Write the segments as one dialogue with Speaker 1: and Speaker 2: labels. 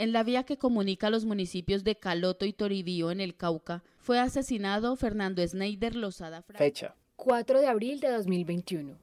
Speaker 1: En la vía que comunica los municipios de Caloto y Toribío en el Cauca, fue asesinado Fernando Schneider Lozada
Speaker 2: Fecha. 4 de abril de 2021.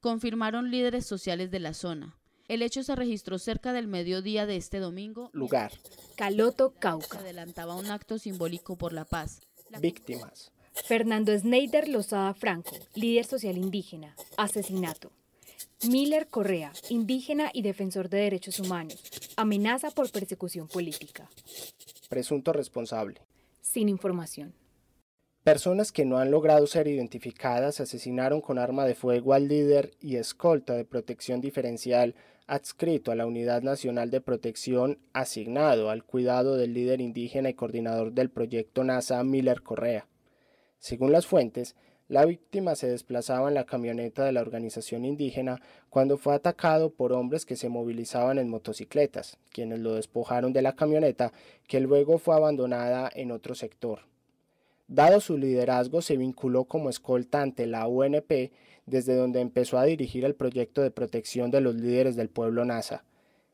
Speaker 1: Confirmaron líderes sociales de la zona. El hecho se registró cerca del mediodía de este domingo.
Speaker 2: Lugar. Caloto, Cauca.
Speaker 1: Se adelantaba un acto simbólico por la paz.
Speaker 2: Víctimas. Fernando Schneider Lozada Franco, líder social indígena. Asesinato. Miller Correa, indígena y defensor de derechos humanos. Amenaza por persecución política.
Speaker 3: Presunto responsable.
Speaker 2: Sin información.
Speaker 3: Personas que no han logrado ser identificadas asesinaron con arma de fuego al líder y escolta de protección diferencial adscrito a la Unidad Nacional de Protección asignado al cuidado del líder indígena y coordinador del proyecto NASA Miller Correa. Según las fuentes, la víctima se desplazaba en la camioneta de la organización indígena cuando fue atacado por hombres que se movilizaban en motocicletas, quienes lo despojaron de la camioneta que luego fue abandonada en otro sector. Dado su liderazgo, se vinculó como escolta ante la UNP, desde donde empezó a dirigir el proyecto de protección de los líderes del pueblo NASA.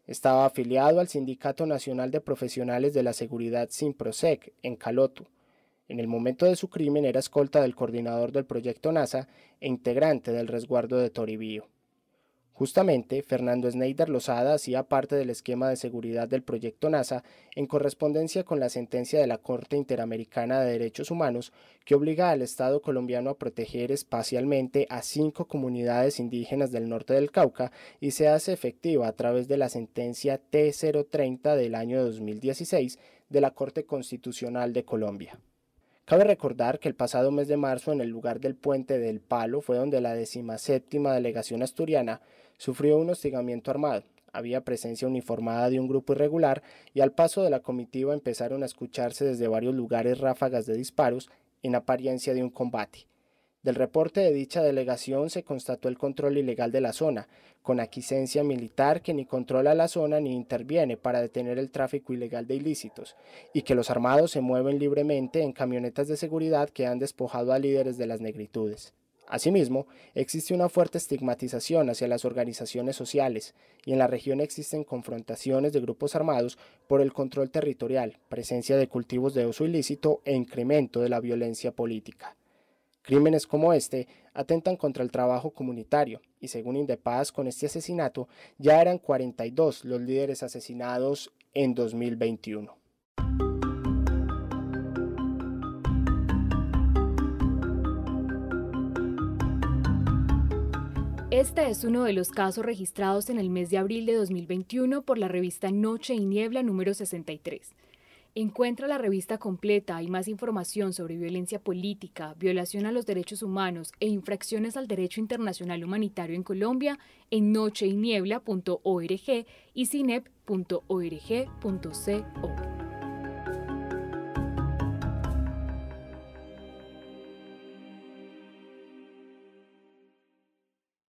Speaker 3: Estaba afiliado al Sindicato Nacional de Profesionales de la Seguridad SINPROSEC en Caloto. En el momento de su crimen era escolta del coordinador del proyecto NASA e integrante del resguardo de Toribío. Justamente, Fernando Schneider Lozada hacía parte del esquema de seguridad del proyecto NASA en correspondencia con la sentencia de la Corte Interamericana de Derechos Humanos que obliga al Estado colombiano a proteger espacialmente a cinco comunidades indígenas del norte del Cauca y se hace efectiva a través de la sentencia T030 del año 2016 de la Corte Constitucional de Colombia. Cabe recordar que el pasado mes de marzo en el lugar del puente del Palo fue donde la decimaséptima delegación asturiana sufrió un hostigamiento armado. Había presencia uniformada de un grupo irregular y al paso de la comitiva empezaron a escucharse desde varios lugares ráfagas de disparos en apariencia de un combate. Del reporte de dicha delegación se constató el control ilegal de la zona, con aquiescencia militar que ni controla la zona ni interviene para detener el tráfico ilegal de ilícitos, y que los armados se mueven libremente en camionetas de seguridad que han despojado a líderes de las negritudes. Asimismo, existe una fuerte estigmatización hacia las organizaciones sociales, y en la región existen confrontaciones de grupos armados por el control territorial, presencia de cultivos de uso ilícito e incremento de la violencia política. Crímenes como este atentan contra el trabajo comunitario y según Indepaz con este asesinato ya eran 42 los líderes asesinados en 2021.
Speaker 2: Este es uno de los casos registrados en el mes de abril de 2021 por la revista Noche y Niebla número 63. Encuentra la revista completa y más información sobre violencia política, violación a los derechos humanos e infracciones al derecho internacional humanitario en Colombia en nocheyniebla.org y cinep.org.co.